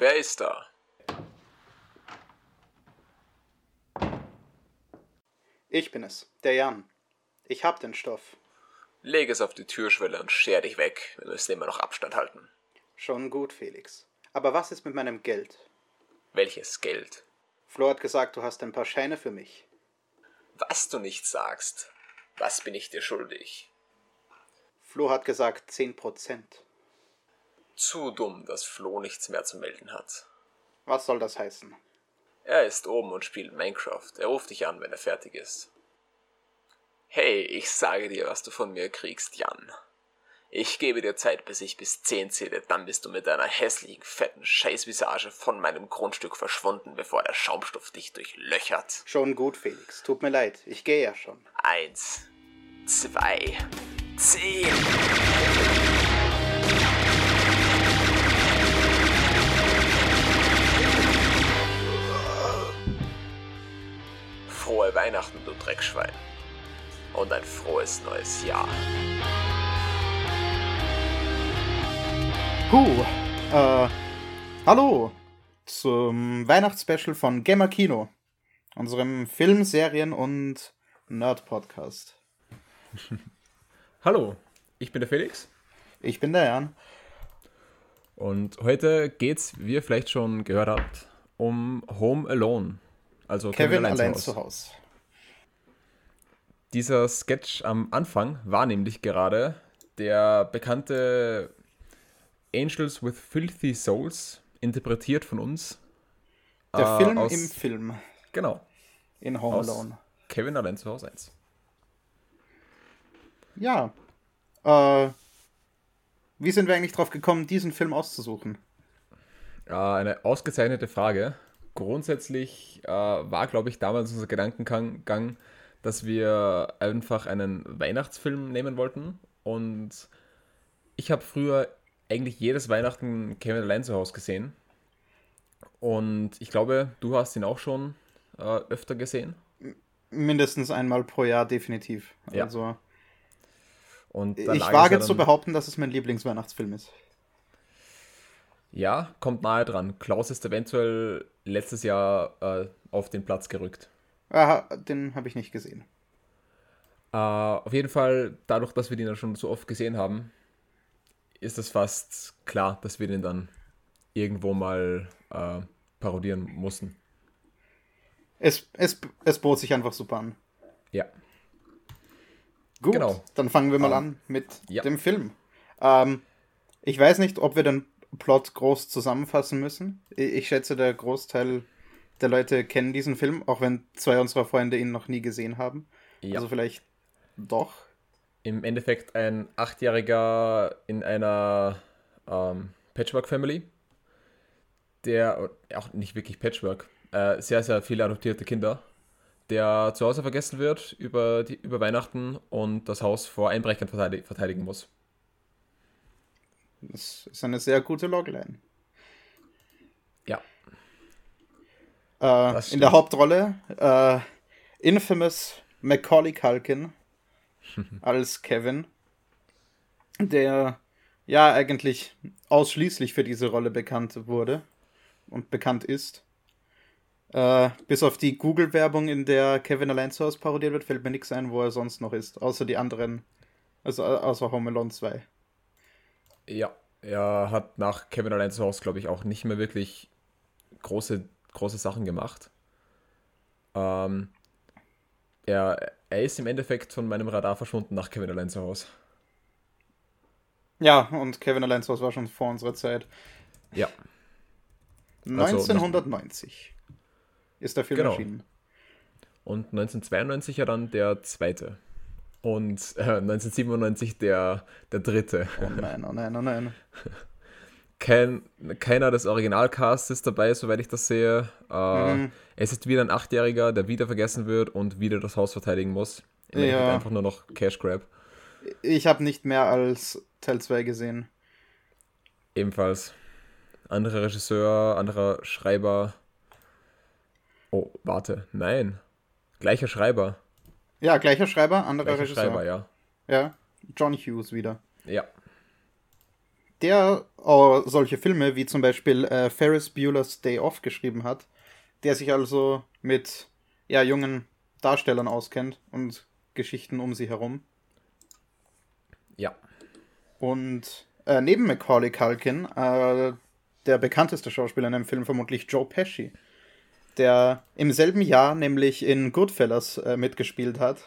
Wer ist da? Ich bin es, der Jan. Ich hab den Stoff. Leg es auf die Türschwelle und scher dich weg. Wir müssen immer noch Abstand halten. Schon gut, Felix. Aber was ist mit meinem Geld? Welches Geld? Flo hat gesagt, du hast ein paar Scheine für mich. Was du nicht sagst, was bin ich dir schuldig? Flo hat gesagt 10%. Zu dumm, dass Flo nichts mehr zu melden hat. Was soll das heißen? Er ist oben und spielt Minecraft. Er ruft dich an, wenn er fertig ist. Hey, ich sage dir, was du von mir kriegst, Jan. Ich gebe dir Zeit, bis ich bis 10 zähle, dann bist du mit deiner hässlichen, fetten Scheißvisage von meinem Grundstück verschwunden, bevor der Schaumstoff dich durchlöchert. Schon gut, Felix. Tut mir leid. Ich gehe ja schon. Eins, zwei, zehn. Frohe Weihnachten, du Dreckschwein. Und ein frohes neues Jahr. Puh. Äh, hallo zum Weihnachtsspecial von Gamer Kino, unserem Film, Serien und Nerd-Podcast. Hallo, ich bin der Felix Ich bin der Jan. und heute geht's, wie ihr vielleicht schon gehört habt, um Home Alone. Also Kevin allein Hause. zu Hause. Dieser Sketch am Anfang war nämlich gerade der bekannte Angels with Filthy Souls, interpretiert von uns. Der äh, Film aus- im Film Genau, in Home Alone. Kevin allein zu Hause 1. Ja. Äh, wie sind wir eigentlich drauf gekommen, diesen Film auszusuchen? Äh, eine ausgezeichnete Frage. Grundsätzlich äh, war, glaube ich, damals unser Gedankengang, dass wir einfach einen Weihnachtsfilm nehmen wollten. Und ich habe früher eigentlich jedes Weihnachten Kevin allein zu Hause gesehen. Und ich glaube, du hast ihn auch schon äh, öfter gesehen. Mindestens einmal pro Jahr, definitiv. Ja. Also, ich wage zu behaupten, dass es mein Lieblingsweihnachtsfilm ist. Ja, kommt nahe dran. Klaus ist eventuell letztes Jahr äh, auf den Platz gerückt. Aha, den habe ich nicht gesehen. Äh, auf jeden Fall, dadurch, dass wir den dann schon so oft gesehen haben, ist es fast klar, dass wir den dann irgendwo mal äh, parodieren mussten. Es, es, es bot sich einfach super an. Ja. Gut, Genau. dann fangen wir mal Ähm, an mit ja. dem Film. Ähm, ich weiß nicht, ob wir den Plot groß zusammenfassen müssen. Ich, schätze, der Großteil der Leute kennen diesen Film, auch wenn zwei unserer Freunde ihn noch nie gesehen haben. Ja. Also vielleicht doch. Im Endeffekt ein Achtjähriger in einer ähm, Patchwork-Family, der, auch nicht wirklich Patchwork, äh, sehr, sehr viele adoptierte Kinder, der zu Hause vergessen wird über, die, über Weihnachten und das Haus vor Einbrechern verteidig, verteidigen muss. Das ist eine sehr gute Logline. Ja, Äh, in der. Hauptrolle äh, Infamous Macaulay Culkin als Kevin, der ja eigentlich ausschließlich für diese Rolle bekannt wurde und bekannt ist. Äh, bis auf die Google-Werbung, in der Kevin allein zu Hause parodiert wird, fällt mir nichts ein, wo er sonst noch ist. Außer die anderen, also au- außer Home Alone 2. Ja, er hat nach Kevin allein zu Hause, glaube ich, auch nicht mehr wirklich große, große Sachen gemacht. Ähm, er, er ist im Endeffekt von meinem Radar verschwunden nach Kevin allein zu Hause. Ja, und Kevin allein zu Hause war schon vor unserer Zeit. Ja, Also, 1990 ist der Film Genau. erschienen. und 1992 ja dann der zweite. Und äh, 1997 der, der dritte. Oh nein, oh nein, oh nein. Kein, keiner des Originalcasts ist dabei, soweit ich das sehe. Äh, Mhm. Es ist wieder ein Achtjähriger, der wieder vergessen wird und wieder das Haus verteidigen muss. Ja. Endeffekt einfach nur noch Cash Grab. Ich habe nicht mehr als Teil 2 gesehen. Ebenfalls. Anderer Regisseur, anderer Schreiber. Oh, warte, nein. Gleicher Schreiber. Ja, gleicher Schreiber, anderer Gleicher Regisseur. Schreiber, ja. Ja, John Hughes wieder. Ja. der auch solche Filme wie zum Beispiel äh, Ferris Bueller's Day Off geschrieben hat, der sich also mit ja, jungen Darstellern auskennt und Geschichten um sie herum. Ja. Und äh, neben Macaulay Culkin, äh, der bekannteste Schauspieler in dem Film vermutlich Joe Pesci, der im selben Jahr nämlich in Goodfellas äh, mitgespielt hat,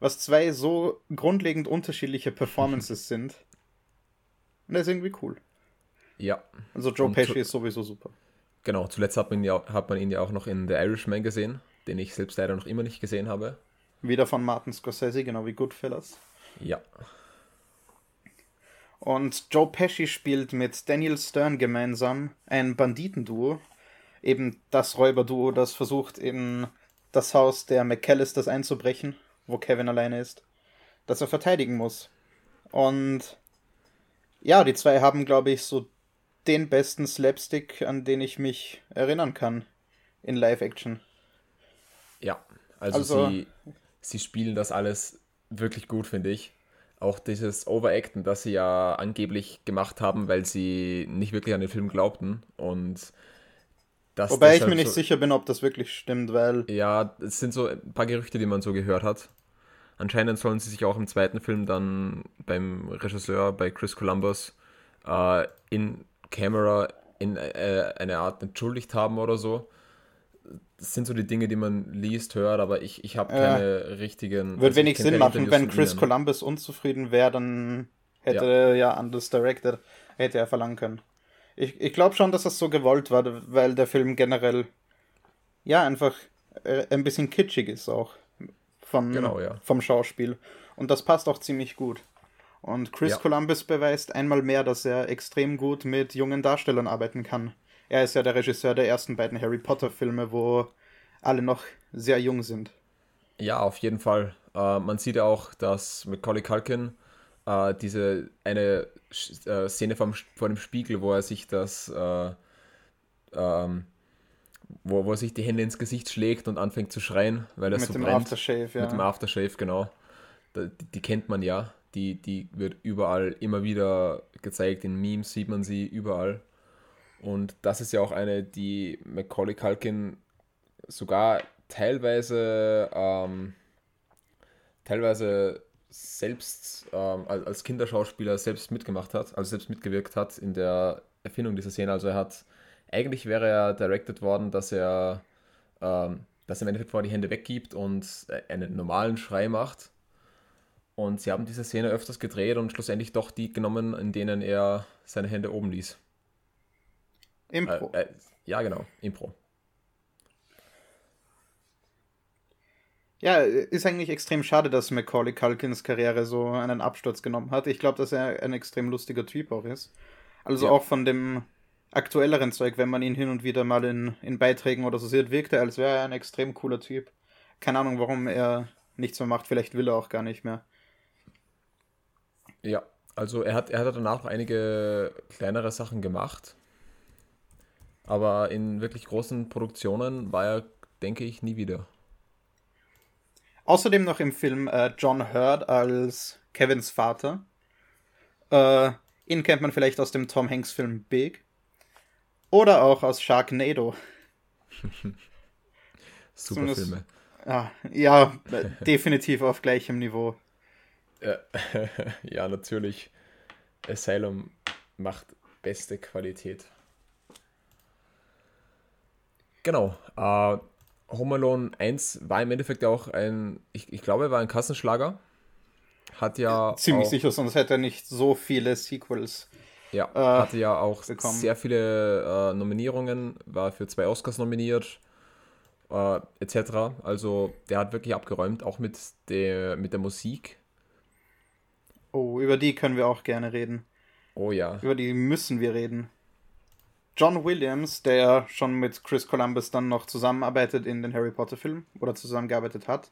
was zwei so grundlegend unterschiedliche Performances sind. Und der ist irgendwie cool. Ja. Also Joe Und Pesci ist sowieso super. Genau, zuletzt hat man, ja, hat man ihn ja auch noch in The Irishman gesehen, den ich selbst leider noch immer nicht gesehen habe. Wieder von Martin Scorsese, genau wie Goodfellas. Ja. Und Joe Pesci spielt mit Daniel Stern gemeinsam ein Banditenduo. Eben das Räuberduo, das versucht, in das Haus der McAllisters einzubrechen, wo Kevin alleine ist, das er verteidigen muss. Und ja, die zwei haben, glaube ich, so den besten Slapstick, an den ich mich erinnern kann in Live-Action. Ja. Also, Also- sie, sie spielen das alles wirklich gut, finde ich. Auch dieses Overacten, das sie ja angeblich gemacht haben, weil sie nicht wirklich an den Film glaubten. Und Wobei ich mir nicht so, sicher bin, ob das wirklich stimmt, weil Ja, es sind so ein paar Gerüchte, die man so gehört hat. Anscheinend sollen sie sich auch im zweiten Film dann beim Regisseur, bei Chris Columbus, äh, in Camera in äh, eine Art entschuldigt haben oder so. Das sind so die Dinge, die man liest, hört, aber ich, ich habe Ja. keine richtigen. Wird also wenig Sinn machen, wenn Chris. Columbus unzufrieden wäre, dann hätte er ja anders directed, hätte er verlangen können. Ich, ich glaube schon, dass das so gewollt war, weil der Film generell ja einfach äh, ein bisschen kitschig ist auch von, Genau, ja. vom Schauspiel. Und das passt auch ziemlich gut. Und Chris Ja. Columbus beweist einmal mehr, dass er extrem gut mit jungen Darstellern arbeiten kann. Er ist ja der Regisseur der ersten beiden Harry Potter-Filme, wo alle noch sehr jung sind. Ja, auf jeden Fall. Äh, man sieht ja auch, dass Macaulay Culkin äh, diese eine äh, Szene vom, vor dem Spiegel, wo er sich das, äh, ähm, wo, wo er sich die Hände ins Gesicht schlägt und anfängt zu schreien, weil er mit so dem brennt. Aftershave, ja. Mit dem Aftershave, genau. Da- Die, die kennt man ja. Die, die wird überall immer wieder gezeigt. In Memes sieht man sie überall. Und das ist ja auch eine, die Macaulay Culkin sogar teilweise ähm, teilweise selbst ähm, als Kinderschauspieler selbst mitgemacht hat, also selbst mitgewirkt hat in der Erfindung dieser Szene. Also er hat, eigentlich wäre er directed worden, dass er, ähm, dass er im Endeffekt vorher die Hände weggibt und einen normalen Schrei macht. Und sie haben diese Szene öfters gedreht und schlussendlich doch die genommen, in denen er seine Hände oben ließ. Impro. Äh, äh, ja, genau, Impro. Ja, ist eigentlich extrem schade, dass Macaulay Culkins Karriere so einen Absturz genommen hat. Ich glaube, dass er ein extrem lustiger Typ auch ist. Also Ja. auch von dem aktuelleren Zeug, wenn man ihn hin und wieder mal in, in Beiträgen oder so sieht, wirkt er, als wäre er ein extrem cooler Typ. Keine Ahnung, warum er nichts mehr macht. Vielleicht will er auch gar nicht mehr. Ja, also er hat, er hat danach noch einige kleinere Sachen gemacht. Aber in wirklich großen Produktionen war er, denke ich, nie wieder. Außerdem noch im Film äh, John Hurt als Kevins Vater. Äh, ihn kennt man vielleicht aus dem Tom Hanks Film Big. Oder auch aus Sharknado. Super Zumindest- Filme. Ah, ja, äh, definitiv auf gleichem Niveau. Ja, ja, natürlich. Asylum macht beste Qualität. Genau. Äh, Home Alone 1 war im Endeffekt auch ein, ich, ich glaube, er war ein Kassenschlager. Hat ja Ziemlich auch, sicher, sonst hätte er nicht so viele Sequels. Ja, äh, hatte ja auch bekommen. sehr viele äh, Nominierungen, war für zwei Oscars nominiert, äh, etc. Also der hat wirklich abgeräumt, auch mit der, mit der Musik. Oh, über die können wir auch gerne reden. Oh ja, Über die müssen wir reden. John Williams, der schon mit Chris Columbus dann noch zusammenarbeitet in den Harry Potter Filmen oder zusammengearbeitet hat.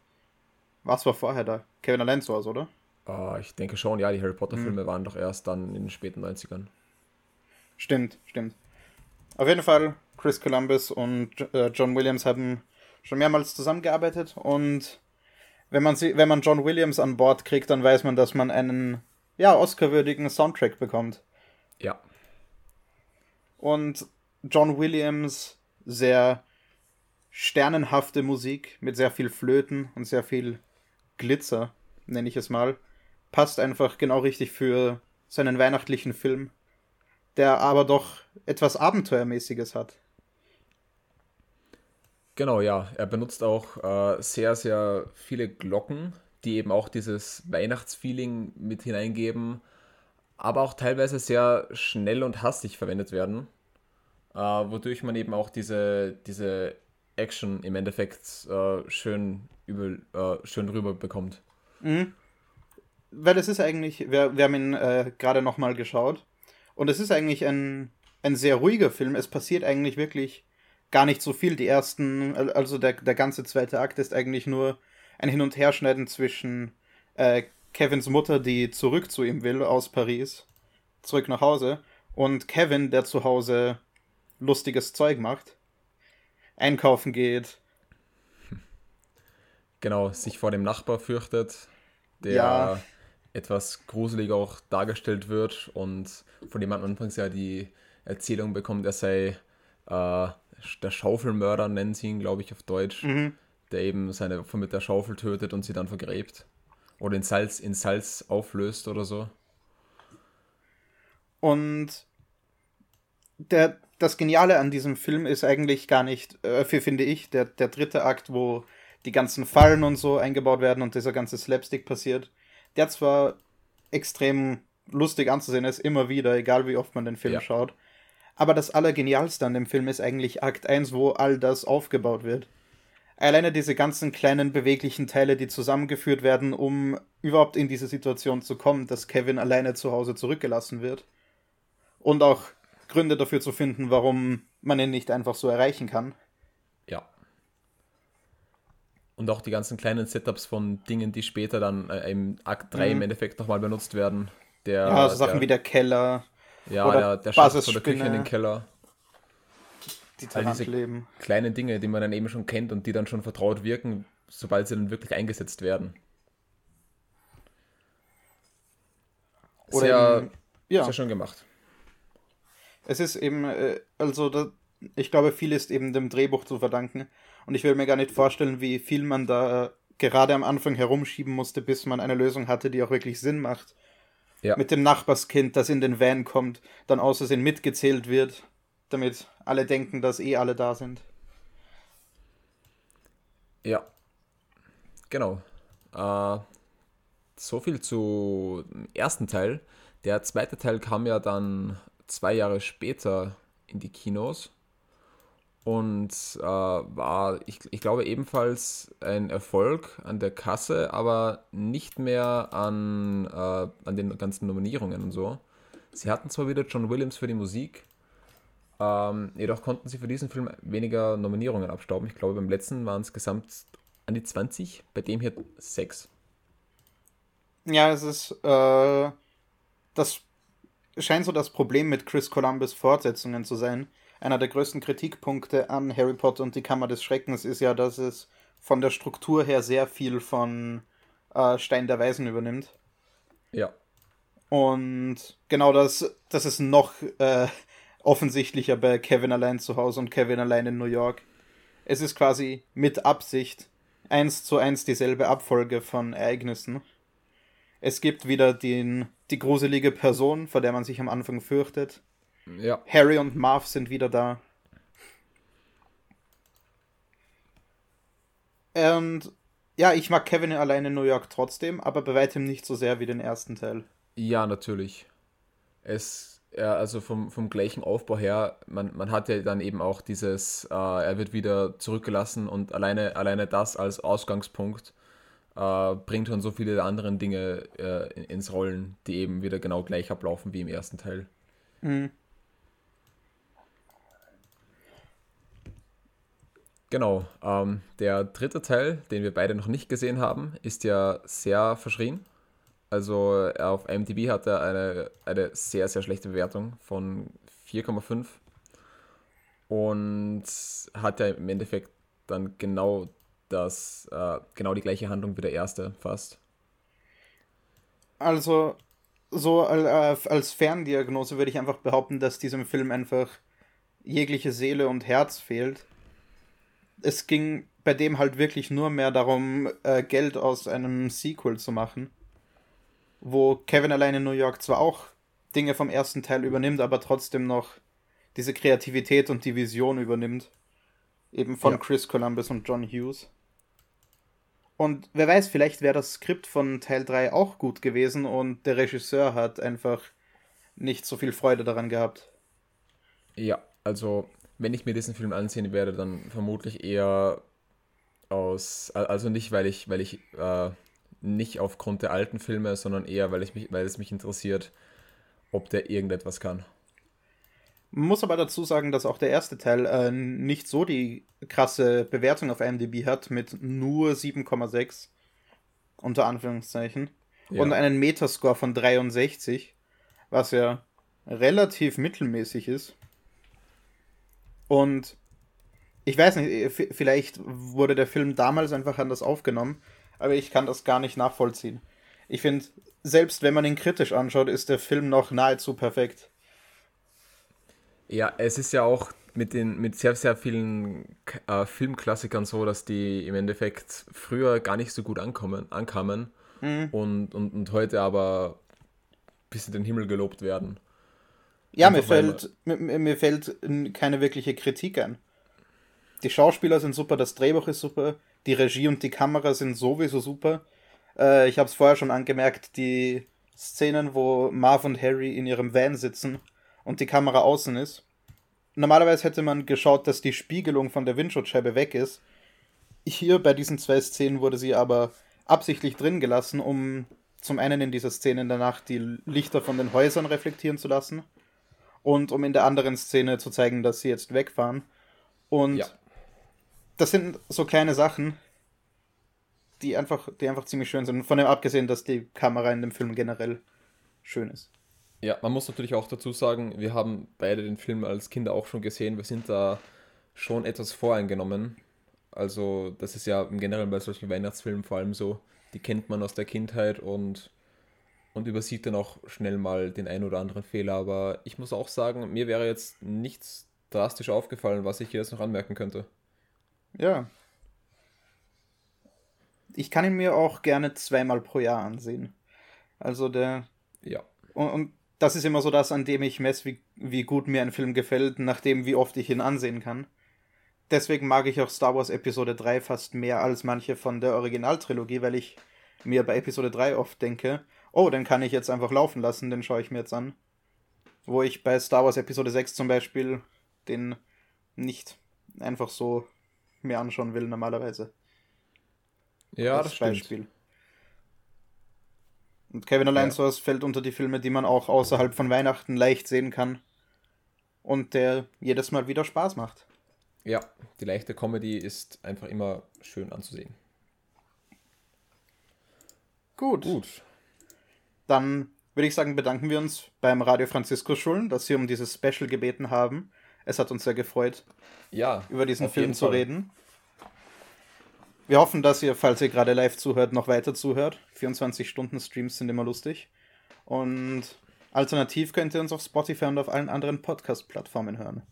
Was war vorher da? Kevin Allein war's, oder? äh, ich denke schon, ja, die Harry. Potter-Filme waren doch erst dann in den späten 90ern. Stimmt, stimmt. Auf jeden Fall, Chris Columbus und äh, John Williams haben schon mehrmals zusammengearbeitet und wenn man, sie, wenn man John Williams an Bord kriegt, dann weiß man, dass man einen ja, Oscar-würdigen Soundtrack bekommt. Ja. Und John Williams sehr sternenhafte Musik mit sehr viel Flöten und sehr viel Glitzer, nenne ich es mal. Passt einfach genau richtig für seinen weihnachtlichen Film, der aber doch etwas Abenteuermäßiges hat. Genau, ja. Er benutzt auch äh, sehr, sehr viele Glocken, die eben auch dieses Weihnachtsfeeling mit hineingeben, aber auch teilweise sehr schnell und hastig verwendet werden, äh, wodurch man eben auch diese, diese Action im Endeffekt äh, schön, übel, äh, schön rüber bekommt. Mhm. Weil es ist eigentlich, wir, wir haben ihn äh, gerade nochmal geschaut und es ist eigentlich ein, ein sehr ruhiger Film. Es passiert eigentlich wirklich gar nicht so viel. Die ersten, also der, der ganze zweite Akt ist eigentlich nur ein Hin- und Herschneiden zwischen äh, Kevins Mutter, die zurück zu ihm will aus Paris, zurück nach Hause, und Kevin, der zu Hause lustiges Zeug macht, einkaufen geht. Genau, sich vor dem Nachbar fürchtet, der Ja. etwas gruselig auch dargestellt wird und von dem man anfangs ja die Erzählung bekommt, er sei äh, der Schaufelmörder, nennen sie ihn, glaube ich, auf Deutsch, Mhm. der eben seine Opfer mit der Schaufel tötet und sie dann vergräbt. Oder in Salz, in Salz auflöst oder so. Und der, das Geniale an diesem Film ist eigentlich gar nicht, äh, für, finde ich, der, der dritte Akt, wo die ganzen Fallen und so eingebaut werden und dieser ganze Slapstick passiert. Der zwar extrem lustig anzusehen ist, immer wieder, egal wie oft man den Film Ja. schaut. Aber das Allergenialste an dem Film ist eigentlich Akt 1, wo all das aufgebaut wird. Alleine diese ganzen kleinen beweglichen Teile, die zusammengeführt werden, um überhaupt in diese Situation zu kommen, dass Kevin alleine zu Hause zurückgelassen wird. Und auch Gründe dafür zu finden, warum man ihn nicht einfach so erreichen kann. Ja. Und auch die ganzen kleinen Setups von Dingen, die später dann äh, im Akt 3 im Mhm. Endeffekt nochmal benutzt werden. Der, Ja, so Sachen der, wie der Keller, ja, oder der, der Schatz von der Küche in den Keller. Die All Tarantleben. Kleine Dinge, die man dann eben schon kennt und die dann schon vertraut wirken, sobald sie dann wirklich eingesetzt werden. Oder Sehr, eben, ja, sehr schön gemacht. es ist eben, äh, also da, ich glaube, viel ist eben dem Drehbuch zu verdanken. Und ich will mir gar nicht vorstellen, wie viel man da äh, gerade am Anfang herumschieben musste, bis man eine Lösung hatte, die auch wirklich Sinn macht. Ja. Mit dem Nachbarskind, das in den Van kommt, dann aus Versehen mitgezählt wird, damit alle denken, dass eh alle da sind. Ja. Genau. Äh, so viel zu dem ersten Teil. Der zweite Teil kam ja dann zwei Jahre später in die Kinos und äh, war, ich, ich glaube, ebenfalls ein Erfolg an der Kasse, aber nicht mehr an, äh, an den ganzen Nominierungen und so. Sie hatten zwar wieder John Williams für die Musik, ähm, jedoch konnten sie für diesen Film weniger Nominierungen abstauben. Ich glaube, beim letzten waren es gesamt an die 20, bei dem hier 6. Ja, es ist, äh, das scheint so das Problem mit Chris Columbus Fortsetzungen zu sein. Einer der größten Kritikpunkte an Harry Potter und die Kammer des Schreckens ist ja, dass es von der Struktur her sehr viel von äh, Stein der Weisen übernimmt. Ja. Und genau das, das ist noch äh, offensichtlicher bei Kevin allein zu Hause und Kevin allein in New York. Es ist quasi mit Absicht eins zu eins dieselbe Abfolge von Ereignissen. Es gibt wieder den, die gruselige Person, vor der man sich am Anfang fürchtet. Ja. Harry und Marv sind wieder da. Und ja, ich mag Kevin allein in New York trotzdem, aber bei weitem nicht so sehr wie den ersten Teil. Ja, natürlich. Es, ja, also vom, vom gleichen Aufbau her, man, man hat ja dann eben auch dieses, äh, er wird wieder zurückgelassen und alleine, alleine das als Ausgangspunkt äh, bringt schon so viele andere Dinge äh, in- ins Rollen, die eben wieder genau gleich ablaufen wie im ersten Teil. Mhm. Genau. Ähm, der dritte Teil, den wir beide noch nicht gesehen haben, ist ja sehr verschrien. Also auf IMDb hat er eine, eine sehr, sehr schlechte Bewertung von 4,5 und hat ja im Endeffekt dann genau das, äh, genau die gleiche Handlung wie der erste fast. Also, so als Ferndiagnose würde ich einfach behaupten, dass diesem Film einfach jegliche Seele und Herz fehlt. Es ging bei dem halt wirklich nur mehr darum, äh, Geld aus einem Sequel zu machen. Wo Kevin allein in New York zwar auch Dinge vom ersten Teil übernimmt, aber trotzdem noch diese Kreativität und die Vision übernimmt. Eben von ja. Chris Columbus und John Hughes. Und wer weiß, vielleicht wäre das Skript von Teil 3 auch gut gewesen und der Regisseur hat einfach nicht so viel Freude daran gehabt. Ja, also wenn ich mir diesen Film ansehen werde, dann vermutlich eher aus, also nicht, weil ich, weil ich äh, nicht aufgrund der alten Filme, sondern eher, weil ich mich, weil es mich interessiert, ob der irgendetwas kann. Man muss aber dazu sagen, dass auch der erste Teil äh, nicht so die krasse Bewertung auf IMDb hat mit nur 7,6 unter Anführungszeichen ja. und einen Metascore von 63, was ja relativ mittelmäßig ist. Und ich weiß nicht, vielleicht wurde der Film damals einfach anders aufgenommen, aber ich kann das gar nicht nachvollziehen. Ich finde, selbst wenn man ihn kritisch anschaut, ist der Film noch nahezu perfekt. Ja, es ist ja auch mit, den, mit sehr, sehr vielen äh, Filmklassikern so, dass die im Endeffekt früher gar nicht so gut ankommen, ankamen mhm. und, und, und heute aber bis in den Himmel gelobt werden. Ja, mir fällt, mir, mir fällt keine wirkliche Kritik ein. Die Schauspieler sind super, das Drehbuch ist super, die Regie und die Kamera sind sowieso super. Äh, ich habe es vorher schon angemerkt, die Szenen, wo Marv und Harry in ihrem Van sitzen und die Kamera außen ist. Normalerweise hätte man geschaut, dass die Spiegelung von der Windschutzscheibe weg ist. Hier bei diesen zwei Szenen wurde sie aber absichtlich drin gelassen, um zum einen in dieser Szene Nacht die Lichter von den Häusern reflektieren zu lassen und um in der anderen Szene zu zeigen, dass sie jetzt wegfahren. Und ja. Das sind so kleine Sachen, die einfach, die einfach ziemlich schön sind. Von dem abgesehen, dass die Kamera in dem Film generell schön ist. Ja, man muss natürlich auch dazu sagen, wir haben beide den Film als Kinder auch schon gesehen. Wir sind da schon etwas voreingenommen. Also, das ist ja im Generellen bei solchen Weihnachtsfilmen vor allem so. Die kennt man aus der Kindheit und, und übersieht dann auch schnell mal den einen oder anderen Fehler. Aber ich muss auch sagen, mir wäre jetzt nichts drastisch aufgefallen, was ich hier jetzt noch anmerken könnte. Ja. Ich kann ihn mir auch gerne zweimal pro Jahr ansehen. Also der. Ja. Und, und das ist immer so das, an dem ich messe, wie, wie gut mir ein Film gefällt, nachdem wie oft ich ihn ansehen kann. Deswegen mag ich auch Star Wars Episode 3 fast mehr als manche von der Originaltrilogie, weil ich mir bei Episode 3 oft denke, oh, den kann ich jetzt einfach laufen lassen, den schaue ich mir jetzt an. Wo ich bei Star Wars Episode 6 zum Beispiel den nicht einfach so mir anschauen will, normalerweise. Ja, das, das Beispiel. Stimmt. Und Kevin Allein ja. sowas fällt unter die Filme, die man auch außerhalb von Weihnachten leicht sehen kann. Und der jedes Mal wieder Spaß macht. Ja, die leichte Comedy ist einfach immer schön anzusehen. Gut. Gut. Dann würde ich sagen, bedanken wir uns beim Radio Francisco Schulen, dass sie um dieses Special gebeten haben. Es hat uns sehr gefreut, ja, über diesen Film zu Fall. reden. Wir hoffen, dass ihr, falls ihr gerade live zuhört, noch weiter zuhört. 24-Stunden-Streams sind immer lustig. Und alternativ könnt ihr uns auf Spotify und auf allen anderen Podcast-Plattformen hören.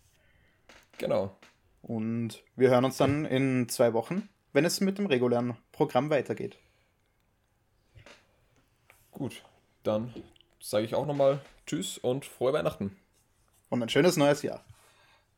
Genau. Und wir hören uns dann in zwei Wochen, wenn es mit dem regulären Programm weitergeht. Gut, dann sage ich auch nochmal Tschüss und frohe Weihnachten. Und ein schönes neues Jahr.